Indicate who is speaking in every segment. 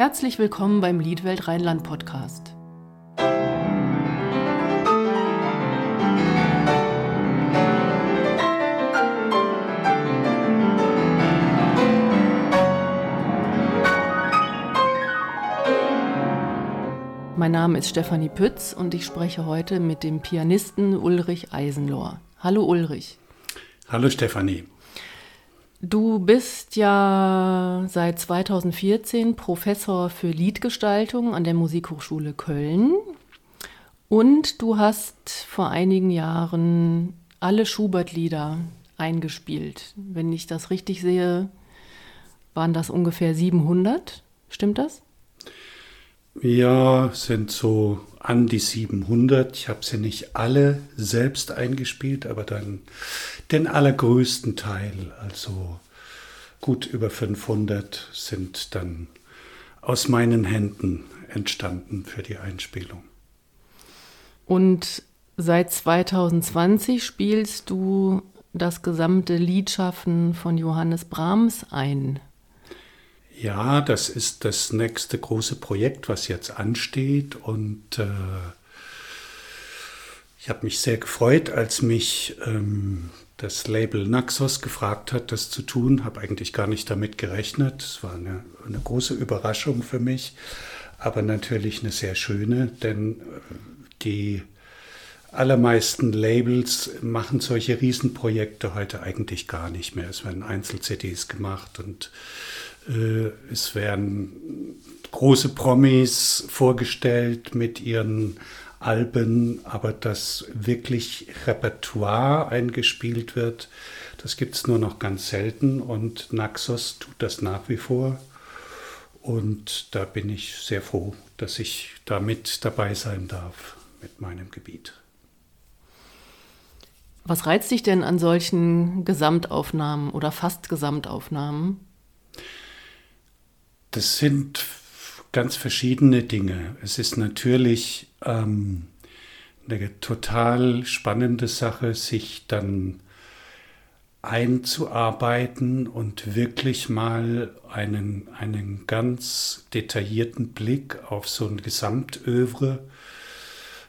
Speaker 1: Herzlich willkommen beim Liedwelt Rheinland Podcast. Mein Name ist Stefanie Pütz und ich spreche heute mit dem Pianisten Ulrich Eisenlohr. Hallo Ulrich.
Speaker 2: Hallo Stefanie.
Speaker 1: Du bist ja seit 2014 Professor für Liedgestaltung an der Musikhochschule Köln und du hast vor einigen Jahren alle Schubert-Lieder eingespielt. Wenn ich das richtig sehe, waren das ungefähr 700. Stimmt das?
Speaker 2: Ja, sind so an die 700. Ich habe sie nicht alle selbst eingespielt, aber dann den allergrößten Teil, also gut über 500, sind dann aus meinen Händen entstanden für die Einspielung.
Speaker 1: Und seit 2020 spielst du das gesamte Liedschaffen von Johannes Brahms ein.
Speaker 2: Ja, das ist das nächste große Projekt, was jetzt ansteht. Und äh, ich habe mich sehr gefreut, als mich ähm, das Label Naxos gefragt hat, das zu tun. Habe eigentlich gar nicht damit gerechnet. Es war eine, eine, große Überraschung für mich, aber natürlich eine sehr schöne, denn äh, die allermeisten Labels machen solche Riesenprojekte heute eigentlich gar nicht mehr. Es werden Einzel-CDs gemacht und es werden große Promis vorgestellt mit ihren Alben, aber dass wirklich Repertoire eingespielt wird, das gibt es nur noch ganz selten und Naxos tut das nach wie vor. Und da bin ich sehr froh, dass ich da mit dabei sein darf mit meinem Gebiet.
Speaker 1: Was reizt dich denn an solchen Gesamtaufnahmen oder fast Gesamtaufnahmen?
Speaker 2: Das sind ganz verschiedene Dinge. Es ist natürlich ähm, eine total spannende Sache, sich dann einzuarbeiten und wirklich mal einen, einen ganz detaillierten Blick auf so ein Gesamtövre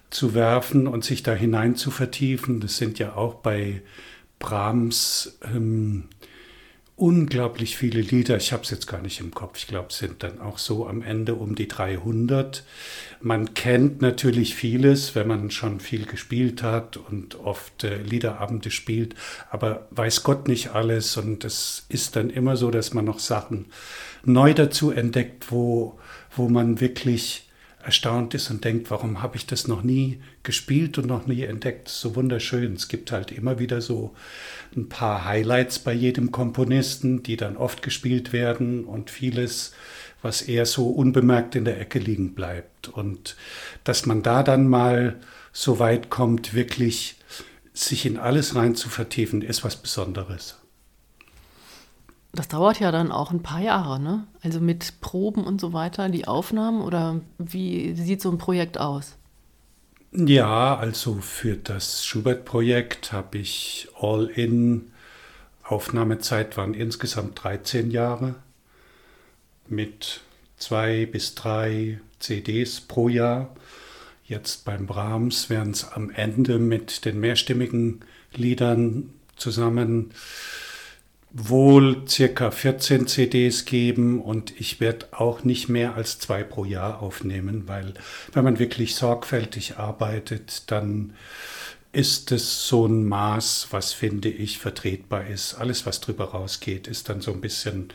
Speaker 2: zu werfen und sich da hinein zu vertiefen. Das sind ja auch bei Brahms ähm, unglaublich viele Lieder. Ich habe es jetzt gar nicht im Kopf. Ich glaube, es sind dann auch so am Ende um die 300. Man kennt natürlich vieles, wenn man schon viel gespielt hat und oft äh, Liederabende spielt, aber weiß Gott nicht alles. Und es ist dann immer so, dass man noch Sachen neu dazu entdeckt, wo, wo man wirklich erstaunt ist und denkt, warum habe ich das noch nie gespielt und noch nie entdeckt? So wunderschön. Es gibt halt immer wieder so ein paar Highlights bei jedem Komponisten, die dann oft gespielt werden und vieles, was eher so unbemerkt in der Ecke liegen bleibt. Und dass man da dann mal so weit kommt, wirklich sich in alles rein zu vertiefen, ist was Besonderes.
Speaker 1: Das dauert ja dann auch ein paar Jahre, ne? Also mit Proben und so weiter, die Aufnahmen oder wie sieht so ein Projekt aus?
Speaker 2: Ja, also für das Schubert-Projekt habe ich All-in Aufnahmezeit waren insgesamt 13 Jahre mit zwei bis drei CDs pro Jahr. Jetzt beim Brahms werden es am Ende mit den mehrstimmigen Liedern zusammen wohl circa 14 CDs geben und ich werde auch nicht mehr als zwei pro Jahr aufnehmen, weil wenn man wirklich sorgfältig arbeitet, dann ist es so ein Maß, was finde ich vertretbar ist. Alles, was drüber rausgeht, ist dann so ein bisschen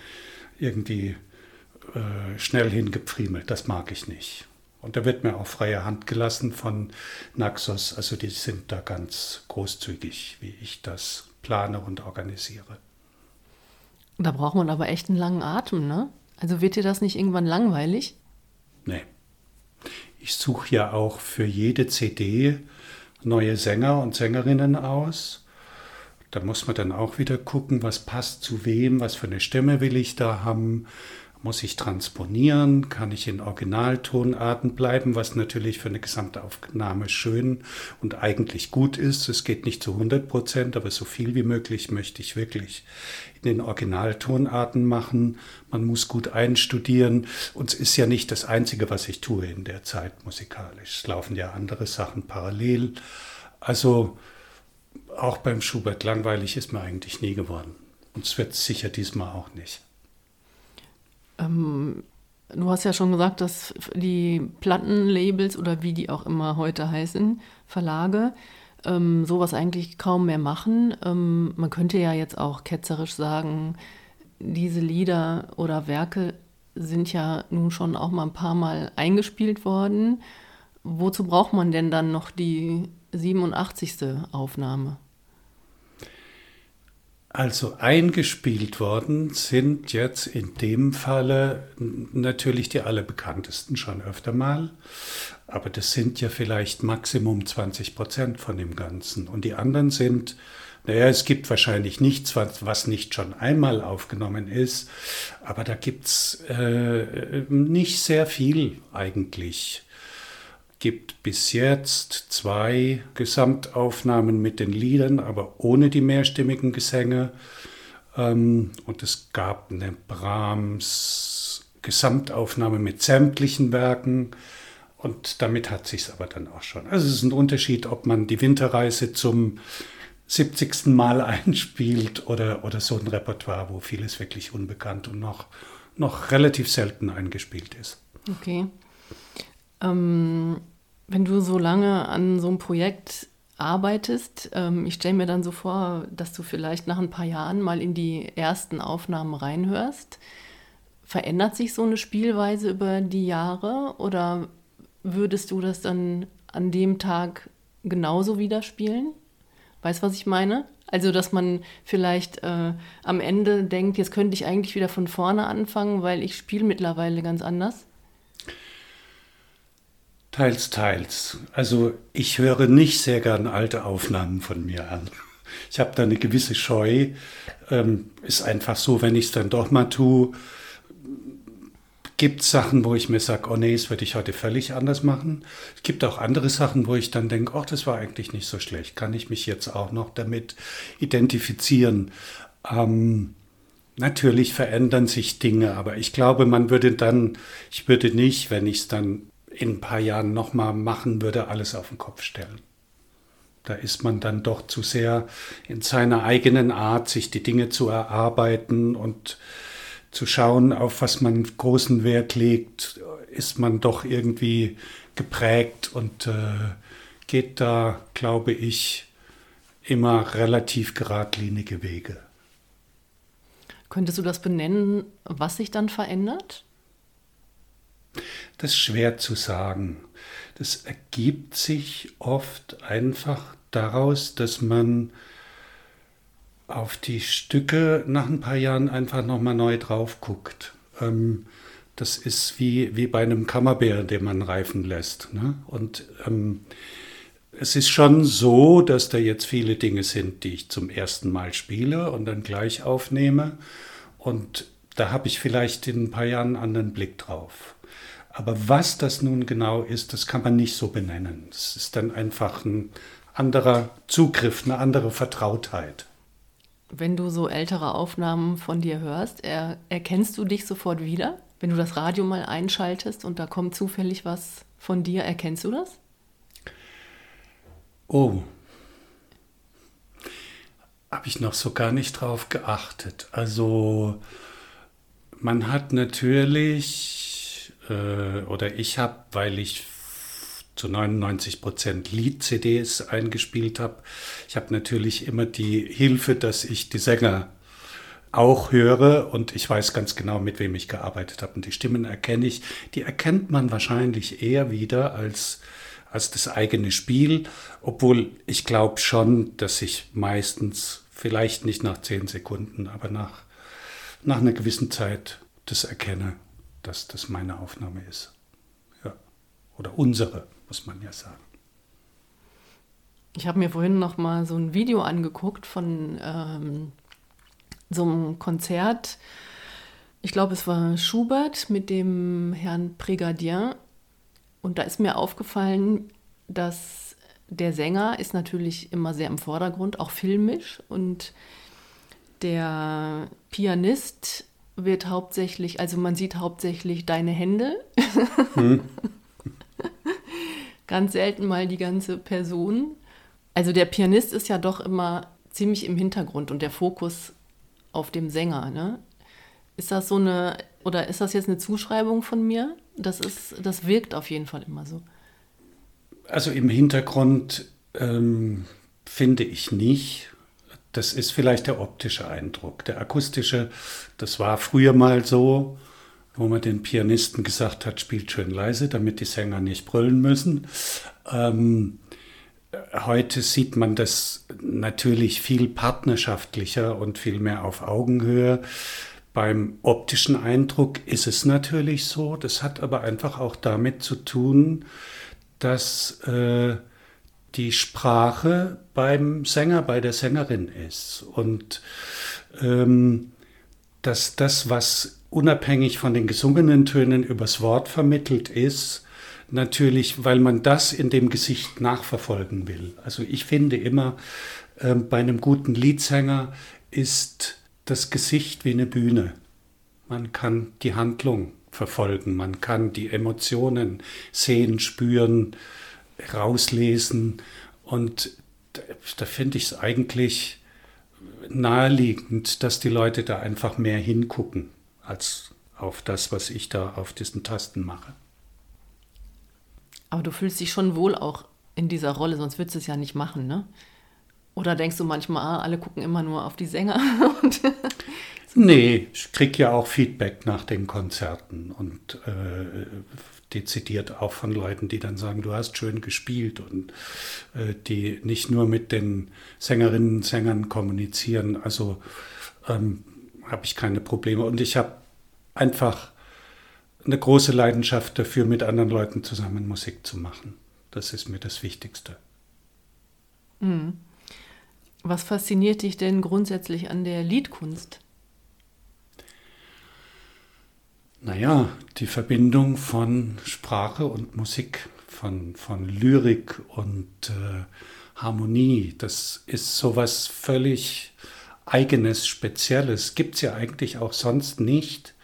Speaker 2: irgendwie äh, schnell hingepfriemelt. Das mag ich nicht. Und da wird mir auch freie Hand gelassen von Naxos. Also die sind da ganz großzügig, wie ich das plane und organisiere.
Speaker 1: Da braucht man aber echt einen langen Atem, ne? Also wird dir das nicht irgendwann langweilig?
Speaker 2: Nee. Ich suche ja auch für jede CD neue Sänger und Sängerinnen aus. Da muss man dann auch wieder gucken, was passt zu wem, was für eine Stimme will ich da haben, Muss ich transponieren? Kann ich in Originaltonarten bleiben, was natürlich für eine Gesamtaufnahme schön und eigentlich gut ist. Es geht nicht zu 100 Prozent, aber so viel wie möglich möchte ich wirklich in den Originaltonarten machen. Man muss gut einstudieren. Und es ist ja nicht das Einzige, was ich tue in der Zeit musikalisch. Es laufen ja andere Sachen parallel. Also auch beim Schubert langweilig ist mir eigentlich nie geworden. Und es wird sicher diesmal auch nicht.
Speaker 1: Ähm, du hast ja schon gesagt, dass die Plattenlabels oder wie die auch immer heute heißen, Verlage, ähm, sowas eigentlich kaum mehr machen. Ähm, man könnte ja jetzt auch ketzerisch sagen, diese Lieder oder Werke sind ja nun schon auch mal ein paar Mal eingespielt worden. Wozu braucht man denn dann noch die 87. Aufnahme?
Speaker 2: Also eingespielt worden sind jetzt in dem Falle natürlich die allerbekanntesten schon öfter mal, aber das sind ja vielleicht Maximum 20 Prozent von dem Ganzen. Und die anderen sind, naja, es gibt wahrscheinlich nichts, was, nicht schon einmal aufgenommen ist, aber da gibt es äh, nicht sehr viel eigentlich gibt bis jetzt zwei Gesamtaufnahmen mit den Liedern, aber ohne die mehrstimmigen Gesänge. Ähm, und es gab eine Brahms Gesamtaufnahme mit sämtlichen Werken. Und damit hat sich aber dann auch schon. Also es ist ein Unterschied, ob man die Winterreise zum 70. Mal einspielt oder, oder so ein Repertoire, wo vieles wirklich unbekannt und noch, noch relativ selten eingespielt ist.
Speaker 1: Okay. Ähm, wenn du so lange an so einem Projekt arbeitest, ähm, ich stelle mir dann so vor, dass du vielleicht nach ein paar Jahren mal in die ersten Aufnahmen reinhörst. Verändert sich so eine Spielweise über die Jahre oder würdest du das dann an dem Tag genauso wieder spielen? Weißt du, was ich meine? Also, dass man vielleicht äh, am Ende denkt, jetzt könnte ich eigentlich wieder von vorne anfangen, weil ich spiele mittlerweile ganz anders?
Speaker 2: Teils, teils. Also ich höre nicht sehr gern alte Aufnahmen von mir an. Ich habe da eine gewisse Scheu. Ähm, ist einfach so, wenn ich es dann doch mal tue, gibt Sachen, wo ich mir sage, oh nee, das würde ich heute völlig anders machen. Es gibt auch andere Sachen, wo ich dann denke, ach, das war eigentlich nicht so schlecht. Kann ich mich jetzt auch noch damit identifizieren? Ähm, natürlich verändern sich Dinge, aber ich glaube, man würde dann, ich würde nicht, wenn ich es dann in ein paar Jahren nochmal machen würde, alles auf den Kopf stellen. Da ist man dann doch zu sehr in seiner eigenen Art, sich die Dinge zu erarbeiten und zu schauen, auf was man großen Wert legt, ist man doch irgendwie geprägt und äh, geht da, glaube ich, immer relativ geradlinige Wege.
Speaker 1: Könntest du das benennen, was sich dann verändert?
Speaker 2: Das ist schwer zu sagen. Das ergibt sich oft einfach daraus, dass man auf die Stücke nach ein paar Jahren einfach nochmal neu drauf guckt. Ähm, das ist wie, wie bei einem Kammerbär, den man reifen lässt. Ne? Und ähm, es ist schon so, dass da jetzt viele Dinge sind, die ich zum ersten Mal spiele und dann gleich aufnehme. Und da habe ich vielleicht in ein paar Jahren einen anderen Blick drauf. Aber was das nun genau ist, das kann man nicht so benennen. Das ist dann einfach ein anderer Zugriff, eine andere Vertrautheit.
Speaker 1: Wenn du so ältere Aufnahmen von dir hörst, er, erkennst du dich sofort wieder? Wenn du das Radio mal einschaltest und da kommt zufällig was von dir, erkennst du das?
Speaker 2: Oh, habe ich noch so gar nicht drauf geachtet. Also man hat natürlich äh, oder ich habe, weil ich zu 99 Prozent Lied-CDs eingespielt habe. Ich habe natürlich immer die Hilfe, dass ich die Sänger auch höre und ich weiß ganz genau, mit wem ich gearbeitet habe. Und die Stimmen erkenne ich. Die erkennt man wahrscheinlich eher wieder als, als das eigene Spiel, obwohl ich glaube schon, dass ich meistens, vielleicht nicht nach zehn Sekunden, aber nach, nach einer gewissen Zeit das erkenne dass das meine Aufnahme ist. Ja. Oder unsere, muss man ja sagen.
Speaker 1: Ich habe mir vorhin noch mal so ein Video angeguckt von ähm, so einem Konzert. Ich glaube, es war Schubert mit dem Herrn Brigadier. Und da ist mir aufgefallen, dass der Sänger ist natürlich immer sehr im Vordergrund, auch filmisch. Und der Pianist wird hauptsächlich, also man sieht hauptsächlich deine Hände. Hm. Ganz selten mal die ganze Person. Also der Pianist ist ja doch immer ziemlich im Hintergrund und der Fokus auf dem Sänger. Ne? Ist das so eine, oder ist das jetzt eine Zuschreibung von mir? Das ist, das wirkt auf jeden Fall immer so.
Speaker 2: Also im Hintergrund ähm, finde ich nicht. Das ist vielleicht der optische Eindruck. Der akustische, das war früher mal so, wo man den Pianisten gesagt hat, spielt schön leise, damit die Sänger nicht brüllen müssen. Ähm, heute sieht man das natürlich viel partnerschaftlicher und viel mehr auf Augenhöhe. Beim optischen Eindruck ist es natürlich so, das hat aber einfach auch damit zu tun, dass äh, die Sprache beim Sänger, bei der Sängerin ist. Und ähm, dass das, was unabhängig von den gesungenen Tönen übers Wort vermittelt ist, natürlich, weil man das in dem Gesicht nachverfolgen will. Also ich finde immer, äh, bei einem guten Liedsänger ist das Gesicht wie eine Bühne. Man kann die Handlung verfolgen, man kann die Emotionen sehen, spüren, rauslesen. Und da, da finde ich es eigentlich naheliegend, dass die Leute da einfach mehr hingucken als auf das, was ich da auf diesen Tasten mache.
Speaker 1: Aber du fühlst dich schon wohl auch in dieser Rolle, sonst würdest du es ja nicht machen, ne? Oder denkst du manchmal, ah, alle gucken immer nur auf die Sänger?
Speaker 2: nee, ich kriege ja auch Feedback nach den Konzerten und äh, dezidiert auch von Leuten, die dann sagen, du hast schön gespielt und äh, die nicht nur mit den Sängerinnen und Sängern kommunizieren. Also ähm, habe ich keine Probleme. Und ich habe einfach eine große Leidenschaft dafür, mit anderen Leuten zusammen Musik zu machen. Das ist mir das Wichtigste.
Speaker 1: Mhm. Was fasziniert dich denn grundsätzlich an der Liedkunst?
Speaker 2: Naja, die Verbindung von Sprache und Musik, von, von Lyrik und äh, Harmonie, das ist sowas völlig Eigenes, Spezielles. Gibt es ja eigentlich auch sonst nicht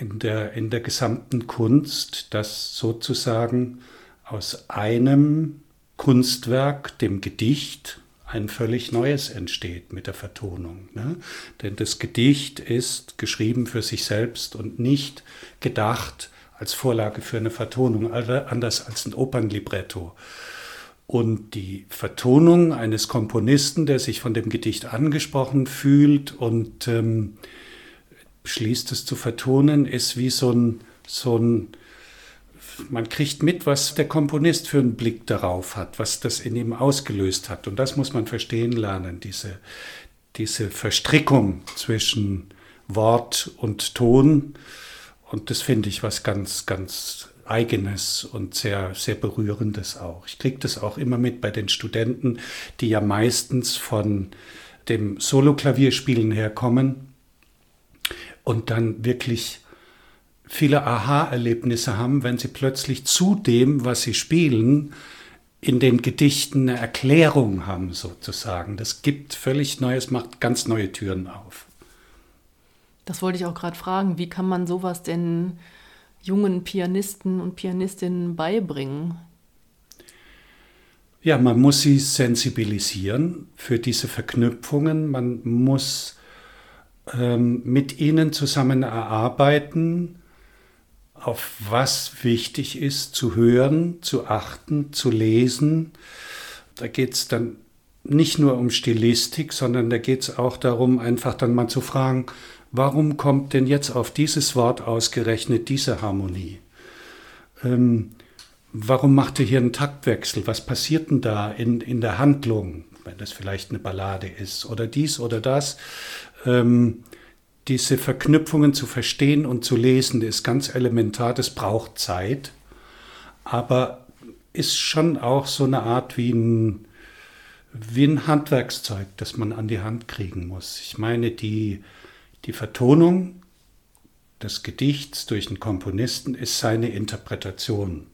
Speaker 2: in der, in der gesamten Kunst, dass sozusagen aus einem Kunstwerk, dem Gedicht, ein völlig neues entsteht mit der Vertonung. Ne? Denn das Gedicht ist geschrieben für sich selbst und nicht gedacht als Vorlage für eine Vertonung, anders als ein Opernlibretto. Und die Vertonung eines Komponisten, der sich von dem Gedicht angesprochen fühlt und ähm, beschließt es zu vertonen, ist wie so ein, so ein, man kriegt mit, was der Komponist für einen Blick darauf hat, was das in ihm ausgelöst hat. Und das muss man verstehen lernen, diese, diese Verstrickung zwischen Wort und Ton. Und das finde ich was ganz, ganz Eigenes und sehr, sehr Berührendes auch. Ich kriege das auch immer mit bei den Studenten, die ja meistens von dem Soloklavierspielen herkommen und dann wirklich viele Aha-Erlebnisse haben, wenn sie plötzlich zu dem, was sie spielen, in den Gedichten eine Erklärung haben, sozusagen. Das gibt völlig Neues, macht ganz neue Türen auf.
Speaker 1: Das wollte ich auch gerade fragen. Wie kann man sowas denn jungen Pianisten und Pianistinnen beibringen?
Speaker 2: Ja, man muss sie sensibilisieren für diese Verknüpfungen. Man muss ähm, mit ihnen zusammen erarbeiten, auf was wichtig ist zu hören, zu achten, zu lesen. Da geht es dann nicht nur um Stilistik, sondern da geht es auch darum, einfach dann mal zu fragen, warum kommt denn jetzt auf dieses Wort ausgerechnet diese Harmonie? Ähm, warum macht er hier einen Taktwechsel? Was passiert denn da in, in der Handlung, wenn das vielleicht eine Ballade ist oder dies oder das? ähm, diese Verknüpfungen zu verstehen und zu lesen, ist ganz elementar, das braucht Zeit, aber ist schon auch so eine Art wie ein, wie ein Handwerkszeug, das man an die Hand kriegen muss. Ich meine, die, die Vertonung des Gedichts durch einen Komponisten ist seine Interpretation.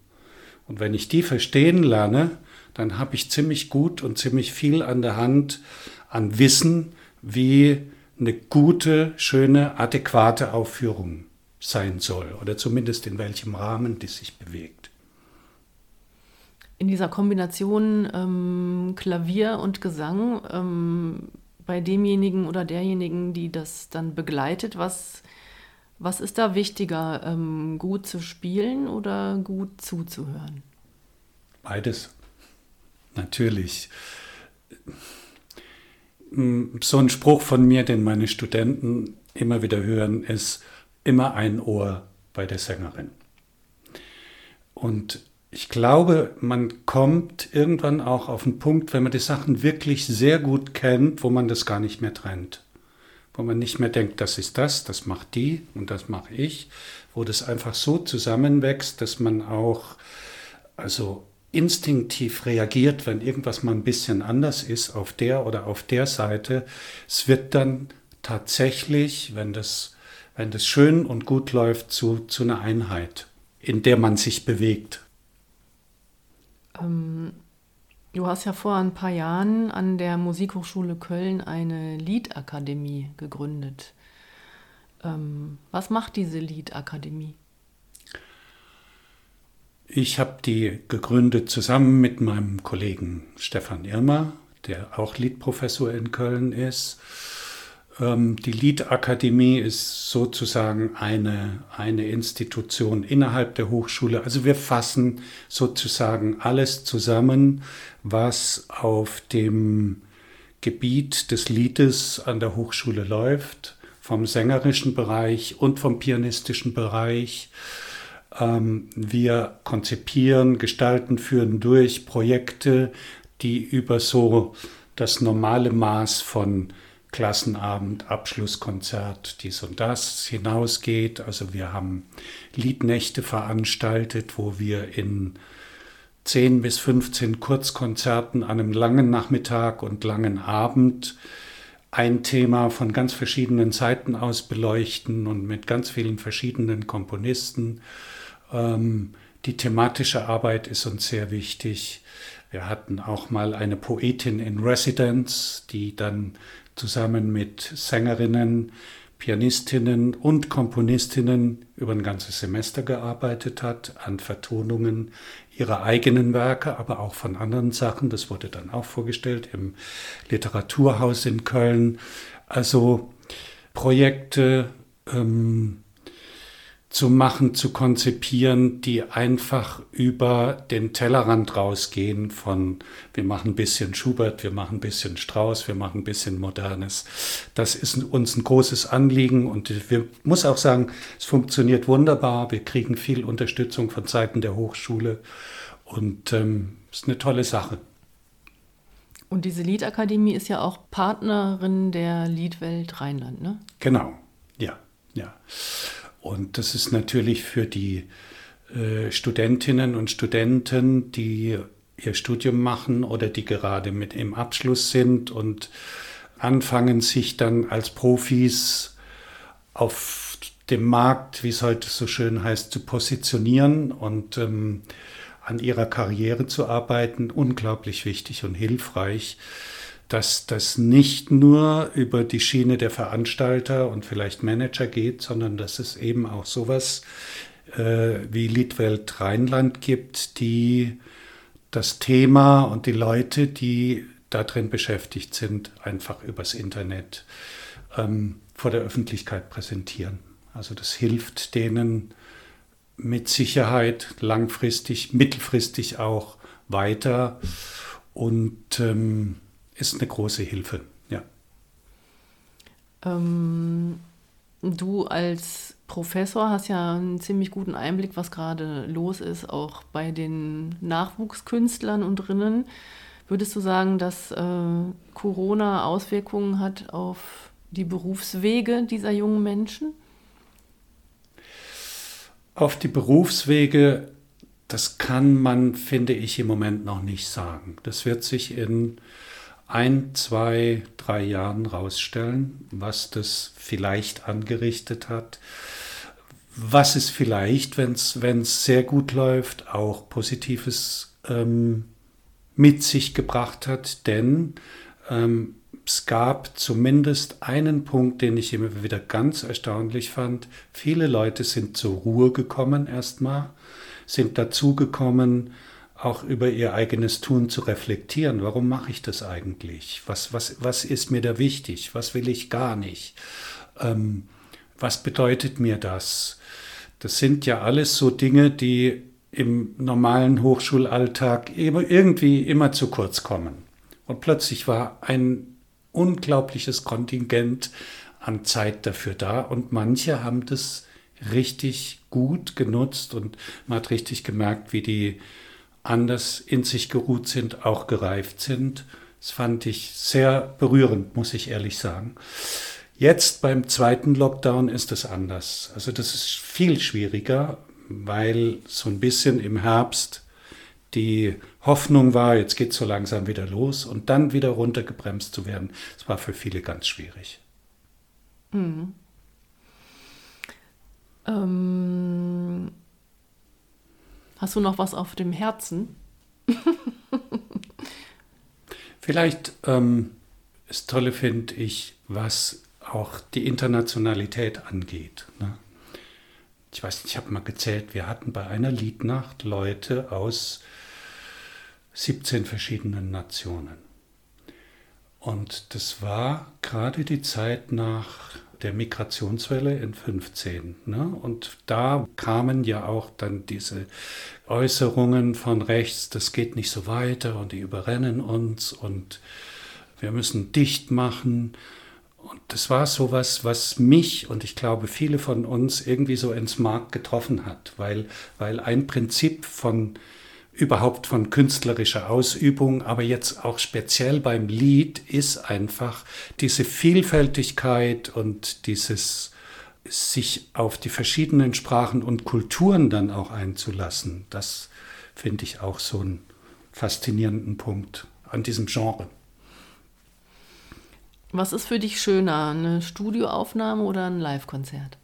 Speaker 2: Und wenn ich die verstehen lerne, dann habe ich ziemlich gut und ziemlich viel an der Hand an Wissen, wie eine gute, schöne, adäquate Aufführung sein soll oder zumindest in welchem Rahmen die sich bewegt.
Speaker 1: In dieser Kombination ähm, Klavier und Gesang, ähm, bei demjenigen oder derjenigen, die das dann begleitet, was, was ist da wichtiger, ähm, gut zu spielen oder gut zuzuhören?
Speaker 2: Beides. Natürlich. So ein Spruch von mir, den meine Studenten immer wieder hören, ist immer ein Ohr bei der Sängerin. Und ich glaube, man kommt irgendwann auch auf einen Punkt, wenn man die Sachen wirklich sehr gut kennt, wo man das gar nicht mehr trennt. Wo man nicht mehr denkt, das ist das, das macht die und das mache ich. Wo das einfach so zusammenwächst, dass man auch also instinktiv reagiert, wenn irgendwas mal ein bisschen anders ist auf der oder auf der Seite. Es wird dann tatsächlich, wenn das, wenn das schön und gut läuft, zu, zu einer Einheit, in der man sich bewegt.
Speaker 1: Ähm, du hast ja vor ein paar Jahren an der Musikhochschule Köln eine Liedakademie gegründet. Ähm, was macht diese Liedakademie?
Speaker 2: Ich habe die gegründet zusammen mit meinem Kollegen Stefan Irmer, der auch Liedprofessor in Köln ist. Ähm, die Liedakademie ist sozusagen eine, eine Institution innerhalb der Hochschule. Also wir fassen sozusagen alles zusammen, was auf dem Gebiet des Liedes an der Hochschule läuft, vom sängerischen Bereich und vom pianistischen Bereich. Ähm, wir konzipieren, gestalten, führen durch Projekte, die über so das normale Maß von Klassenabend, Abschlusskonzert, dies und das hinausgeht. Also wir haben Liednächte veranstaltet, wo wir in 10 bis 15 Kurzkonzerten an einem langen Nachmittag und langen Abend ein Thema von ganz verschiedenen Seiten aus beleuchten und mit ganz vielen verschiedenen Komponisten. Ähm, die thematische Arbeit ist uns sehr wichtig. Wir hatten auch mal eine Poetin in Residence, die dann zusammen mit Sängerinnen, Pianistinnen und Komponistinnen über ein ganzes Semester gearbeitet hat an Vertonungen ihrer eigenen Werke, aber auch von anderen Sachen. Das wurde dann auch vorgestellt im Literaturhaus in Köln. Also Projekte, ähm, zu machen, zu konzipieren, die einfach über den Tellerrand rausgehen von wir machen ein bisschen Schubert, wir machen ein bisschen Strauß, wir machen ein bisschen Modernes. Das ist uns ein großes Anliegen und wir muss auch sagen, es funktioniert wunderbar. Wir kriegen viel Unterstützung von Seiten der Hochschule und ähm, ist eine tolle Sache.
Speaker 1: Und diese Liedakademie ist ja auch Partnerin der Liedwelt Rheinland, ne?
Speaker 2: Genau, ja, ja. Und das ist natürlich für die äh, Studentinnen und Studenten, die ihr Studium machen oder die gerade mit im Abschluss sind und anfangen, sich dann als Profis auf dem Markt, wie es heute so schön heißt, zu positionieren und ähm, an ihrer Karriere zu arbeiten, unglaublich wichtig und hilfreich dass das nicht nur über die Schiene der Veranstalter und vielleicht Manager geht, sondern dass es eben auch sowas äh, wie Liedwelt Rheinland gibt, die das Thema und die Leute, die darin beschäftigt sind, einfach übers Internet ähm, vor der Öffentlichkeit präsentieren. Also das hilft denen mit Sicherheit langfristig, mittelfristig auch weiter und ähm, ist eine große Hilfe. Ja.
Speaker 1: Ähm, du als Professor hast ja einen ziemlich guten Einblick, was gerade los ist, auch bei den Nachwuchskünstlern und drinnen. Würdest du sagen, dass äh, Corona Auswirkungen hat auf die Berufswege dieser jungen Menschen?
Speaker 2: Auf die Berufswege, das kann man, finde ich, im Moment noch nicht sagen. Das wird sich in ein, zwei, drei Jahren rausstellen, was das vielleicht angerichtet hat. was es vielleicht, wenn es sehr gut läuft, auch Positives ähm, mit sich gebracht hat, denn ähm, es gab zumindest einen Punkt, den ich immer wieder ganz erstaunlich fand. Viele Leute sind zur Ruhe gekommen erstmal, sind dazugekommen, auch über ihr eigenes Tun zu reflektieren. Warum mache ich das eigentlich? Was, was, was ist mir da wichtig? Was will ich gar nicht? Ähm, was bedeutet mir das? Das sind ja alles so Dinge, die im normalen Hochschulalltag irgendwie immer zu kurz kommen. Und plötzlich war ein unglaubliches Kontingent an Zeit dafür da und manche haben das richtig gut genutzt und man hat richtig gemerkt, wie die anders in sich geruht sind, auch gereift sind. Das fand ich sehr berührend, muss ich ehrlich sagen. Jetzt beim zweiten Lockdown ist es anders. Also das ist viel schwieriger, weil so ein bisschen im Herbst die Hoffnung war, jetzt geht es so langsam wieder los und dann wieder runtergebremst zu werden, das war für viele ganz schwierig. Mhm.
Speaker 1: Ähm, hast du noch was auf dem Herzen?
Speaker 2: Vielleicht ähm, das Tolle finde ich, was auch die Internationalität angeht. Ne? Ich weiß nicht, ich habe mal gezählt, wir hatten bei einer Liednacht Leute aus 17 verschiedenen Nationen. Und das war gerade die Zeit nach der Migrationswelle in 15. Ne? Und da kamen ja auch dann diese Äußerungen von rechts, das geht nicht so weiter und die überrennen uns und wir müssen dicht machen. Und das war so was, was mich und ich glaube viele von uns irgendwie so ins Mark getroffen hat, weil, weil ein Prinzip von überhaupt von künstlerischer Ausübung, aber jetzt auch speziell beim Lied ist einfach diese Vielfältigkeit und dieses sich auf die verschiedenen Sprachen und Kulturen dann auch einzulassen. Das finde ich auch so einen faszinierenden Punkt an diesem Genre.
Speaker 1: Was ist für dich schöner, eine Studioaufnahme oder ein Live-Konzert?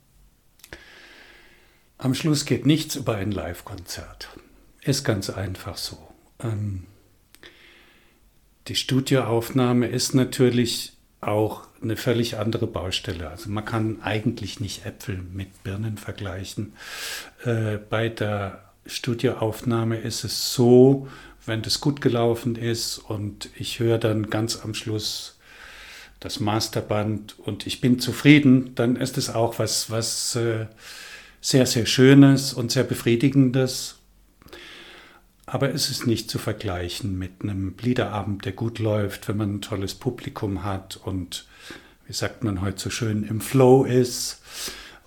Speaker 2: Am Schluss geht nichts über ein Live-Konzert. Ist ganz einfach so. Ähm, die Studioaufnahme ist natürlich auch eine völlig andere Baustelle. Also man kann eigentlich nicht Äpfel mit Birnen vergleichen. Äh, bei der Studioaufnahme ist es so, wenn das gut gelaufen ist und ich höre dann ganz am Schluss das Masterband und ich bin zufrieden, dann ist es auch was, was äh, sehr, sehr Schönes und sehr Befriedigendes. Aber es ist nicht zu vergleichen mit einem Liederabend, der gut läuft, wenn man ein tolles Publikum hat und, wie sagt man heute so schön, im Flow ist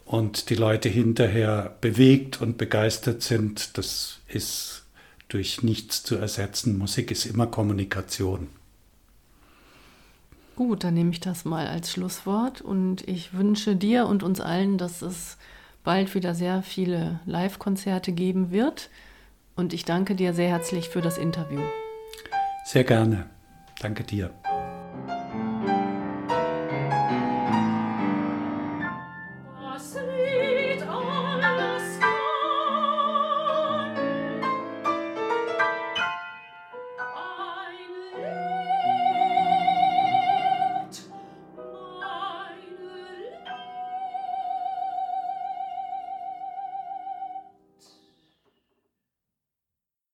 Speaker 2: und die Leute hinterher bewegt und begeistert sind. Das ist durch nichts zu ersetzen. Musik ist immer Kommunikation.
Speaker 1: Gut, dann nehme ich das mal als Schlusswort und ich wünsche dir und uns allen, dass es bald wieder sehr viele Live-Konzerte geben wird. Und ich danke dir sehr herzlich für das Interview.
Speaker 2: Sehr gerne. Danke dir.